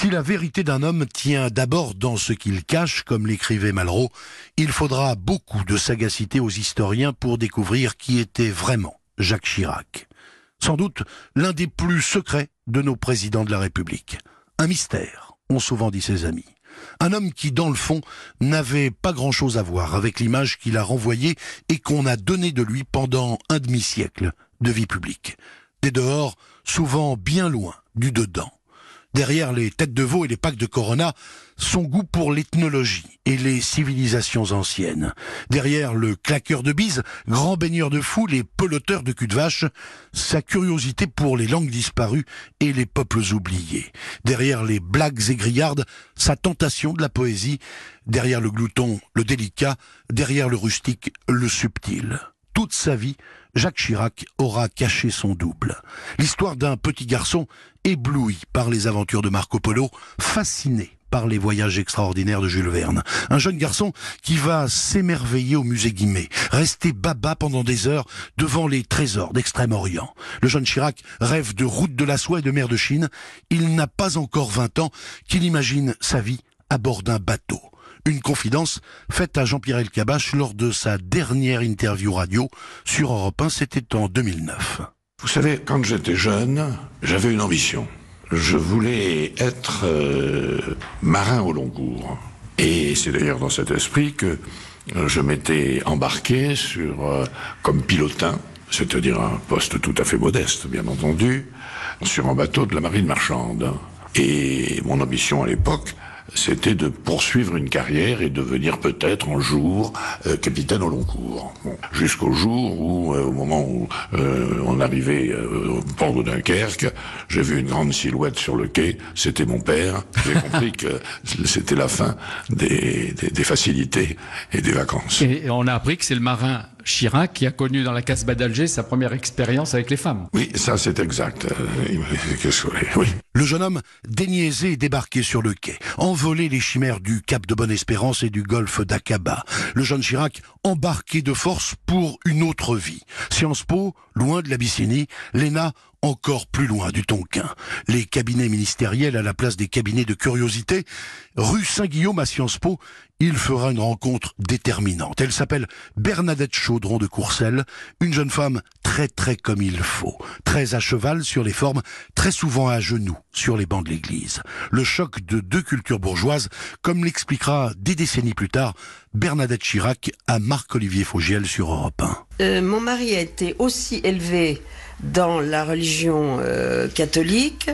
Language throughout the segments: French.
Si la vérité d'un homme tient d'abord dans ce qu'il cache, comme l'écrivait Malraux, il faudra beaucoup de sagacité aux historiens pour découvrir qui était vraiment Jacques Chirac. Sans doute l'un des plus secrets de nos présidents de la République. Un mystère, ont souvent dit ses amis. Un homme qui, dans le fond, n'avait pas grand-chose à voir avec l'image qu'il a renvoyée et qu'on a donnée de lui pendant un demi-siècle de vie publique. Des dehors, souvent bien loin du dedans. Derrière les têtes de veau et les packs de Corona, son goût pour l'ethnologie et les civilisations anciennes. Derrière le claqueur de bise, grand baigneur de fous, les peloteurs de cul de vache, sa curiosité pour les langues disparues et les peuples oubliés. Derrière les blagues et grillardes, sa tentation de la poésie. Derrière le glouton, le délicat. Derrière le rustique, le subtil. Toute sa vie, Jacques Chirac aura caché son double. L'histoire d'un petit garçon ébloui par les aventures de Marco Polo, fasciné par les voyages extraordinaires de Jules Verne. Un jeune garçon qui va s'émerveiller au musée Guimet, rester baba pendant des heures devant les trésors d'Extrême-Orient. Le jeune Chirac rêve de route de la soie et de mer de Chine. Il n'a pas encore 20 ans qu'il imagine sa vie à bord d'un bateau. Une confidence faite à Jean-Pierre Elkabach lors de sa dernière interview radio sur Europe 1, c'était en 2009. Vous savez, quand j'étais jeune, j'avais une ambition. Je voulais être euh, marin au long cours. Et c'est d'ailleurs dans cet esprit que je m'étais embarqué sur euh, comme pilotin, c'est-à-dire un poste tout à fait modeste, bien entendu, sur un bateau de la marine marchande. Et mon ambition à l'époque, c'était de poursuivre une carrière et devenir peut-être un jour euh, capitaine au long cours. Jusqu'au jour où, euh, au moment où euh, on arrivait au port de Dunkerque, j'ai vu une grande silhouette sur le quai, c'était mon père. J'ai compris que c'était la fin des, des, des, facilités et des vacances. Et on a appris que c'est le marin Chirac qui a connu dans la Casbah d'Alger sa première expérience avec les femmes. Oui, ça c'est exact. oui. Le jeune homme déniaisé débarqué sur le quai, envolé les chimères du Cap de Bonne-Espérance et du golfe d'Aqaba. Le jeune Chirac embarqué de force pour une autre vie. Sciences Po, loin de l'Abyssinie, l'ENA encore plus loin du Tonkin. Les cabinets ministériels à la place des cabinets de curiosité. Rue Saint-Guillaume à Sciences Po, il fera une rencontre déterminante. Elle s'appelle Bernadette Chaudron de Courcelles, une jeune femme très très comme il faut, très à cheval sur les formes, très souvent à genoux sur les bancs de l'église. Le choc de deux cultures bourgeoises, comme l'expliquera des décennies plus tard Bernadette Chirac à Marc-Olivier Faugiel sur Europe 1. Euh, mon mari a été aussi élevé dans la religion euh, catholique.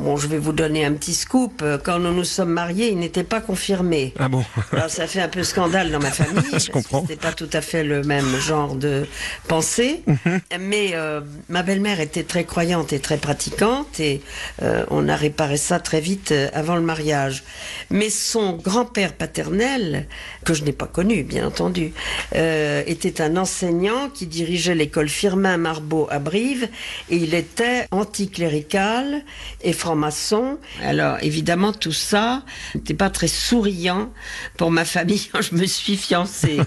Bon, je vais vous donner un petit scoop. Quand nous nous sommes mariés, il n'était pas confirmé. Ah bon Alors ça fait un peu scandale dans ma famille. je comprends. C'était pas tout à fait le même genre de pensée. Mhm. Mais euh, ma belle-mère était très croyante et très pratiquante et euh, on a réparé ça très vite avant le mariage. Mais son grand-père paternel, que je n'ai pas connu, bien entendu, était un enseignant qui dirigeait l'école Firmin Marbeau à Brive et il était anticlérical et franc-maçon. Alors évidemment tout ça n'était pas très souriant pour ma famille quand je me suis fiancée.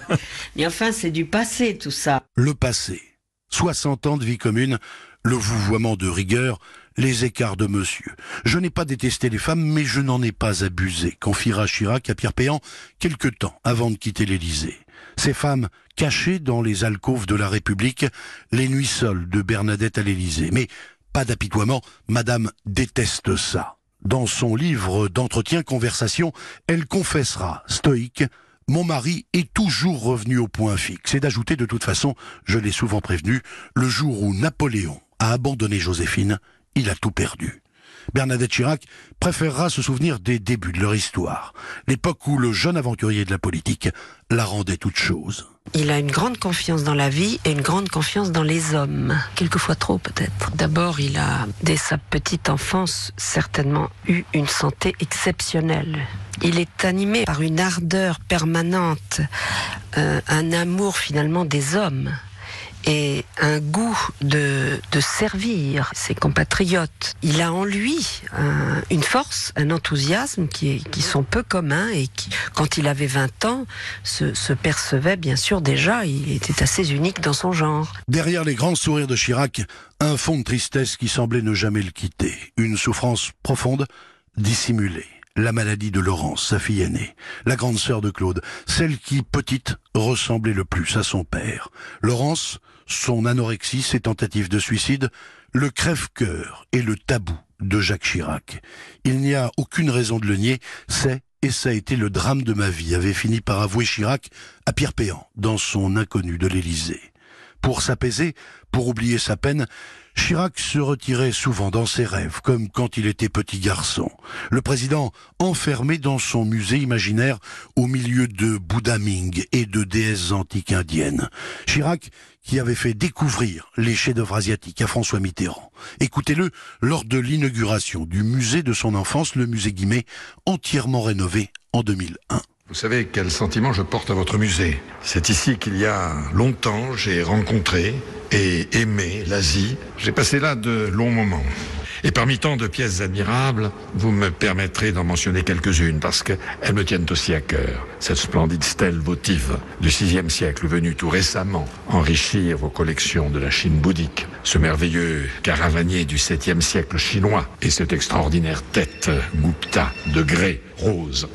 Mais enfin c'est du passé tout ça. Le passé. 60 ans de vie commune, le vouvoiement de rigueur, les écarts de monsieur. Je n'ai pas détesté les femmes, mais je n'en ai pas abusé, confiera Chirac à Pierre Péan quelque temps avant de quitter l'Élysée. Ces femmes cachées dans les alcôves de la République, les nuits seules de Bernadette à l'Élysée. Mais pas d'apitoiement, Madame déteste ça. Dans son livre d'entretien conversation, elle confessera, stoïque, mon mari est toujours revenu au point fixe et d'ajouter de toute façon, je l'ai souvent prévenu, le jour où Napoléon a abandonné Joséphine, il a tout perdu. Bernadette Chirac préférera se souvenir des débuts de leur histoire, l'époque où le jeune aventurier de la politique la rendait toute chose. Il a une grande confiance dans la vie et une grande confiance dans les hommes, quelquefois trop peut-être. D'abord, il a, dès sa petite enfance, certainement eu une santé exceptionnelle. Il est animé par une ardeur permanente, euh, un amour finalement des hommes et un goût de, servir ses compatriotes. Il a en lui un, une force, un enthousiasme qui sont peu communs et qui, quand il avait 20 ans, se, se percevait bien sûr déjà, il était assez unique dans son genre. Derrière les grands sourires de Chirac, un fond de tristesse qui semblait ne jamais le quitter, une souffrance profonde dissimulée. La maladie de Laurence, sa fille aînée, la grande sœur de Claude, celle qui, petite, ressemblait le plus à son père. Laurence, son anorexie, ses tentatives de suicide, le crève-cœur et le tabou de Jacques Chirac. Il n'y a aucune raison de le nier, c'est et ça a été le drame de ma vie, avait fini par avouer Chirac à Pierre Péan dans son inconnu de l'Élysée. Pour s'apaiser, pour oublier sa peine, Chirac se retirait souvent dans ses rêves, comme quand il était petit garçon. Le président enfermé dans son musée imaginaire au milieu de Bouddha Ming et de déesses antiques indiennes. Chirac qui avait fait découvrir les chefs-d'œuvre asiatiques à François Mitterrand. Écoutez-le lors de l'inauguration du musée de son enfance, le musée Guimet, entièrement rénové en 2001. Vous savez quel sentiment je porte à votre musée. C'est ici qu'il y a longtemps j'ai rencontré et aimé l'Asie. J'ai passé là de longs moments. Et parmi tant de pièces admirables, vous me permettrez d'en mentionner quelques-unes parce qu'elles me tiennent aussi à cœur. Cette splendide stèle votive du VIe siècle venue tout récemment enrichir vos collections de la Chine bouddhique, ce merveilleux caravanier du 7e siècle chinois et cette extraordinaire tête Gupta de grès rose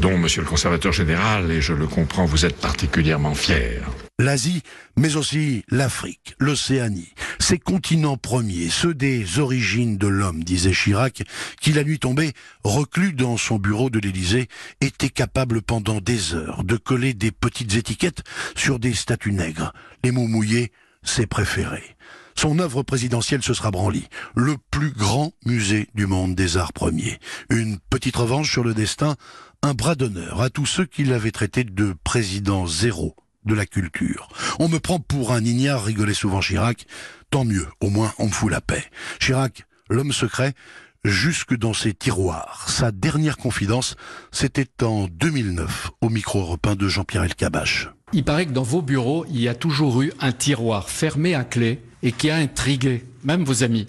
dont, monsieur le conservateur général, et je le comprends, vous êtes particulièrement fier. L'Asie, mais aussi l'Afrique, l'Océanie, ces continents premiers, ceux des origines de l'homme, disait Chirac, qui la nuit tombée, reclus dans son bureau de l'Élysée, était capable pendant des heures de coller des petites étiquettes sur des statues nègres. Les mots mouillés, ses préférés. Son œuvre présidentielle, ce sera Branly, le plus grand musée du monde des arts premiers. Une petite revanche sur le destin, un bras d'honneur à tous ceux qui l'avaient traité de président zéro de la culture. On me prend pour un ignare, rigolait souvent Chirac. Tant mieux, au moins on me fout la paix. Chirac, l'homme secret, jusque dans ses tiroirs. Sa dernière confidence, c'était en 2009, au micro européen de Jean-Pierre Elkabach. Il paraît que dans vos bureaux, il y a toujours eu un tiroir fermé à clé et qui a intrigué même vos amis.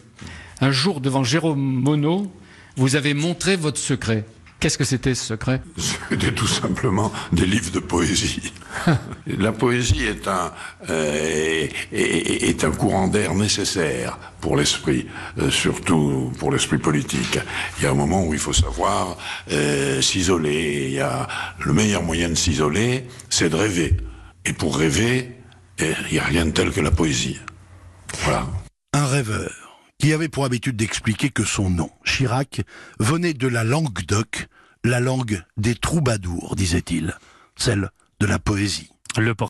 Un jour, devant Jérôme Monod, vous avez montré votre secret. Qu'est-ce que c'était ce secret C'était tout simplement des livres de poésie. La poésie est un, euh, est, un courant d'air nécessaire pour l'esprit, euh, surtout pour l'esprit politique. Il y a un moment où il faut savoir euh, s'isoler. Il y a le meilleur moyen de s'isoler, c'est de rêver. Et pour rêver, il n'y a rien de tel que la poésie. Voilà. Un rêveur qui avait pour habitude d'expliquer que son nom, Chirac, venait de la langue d'oc, la langue des troubadours, disait-il, celle de la poésie.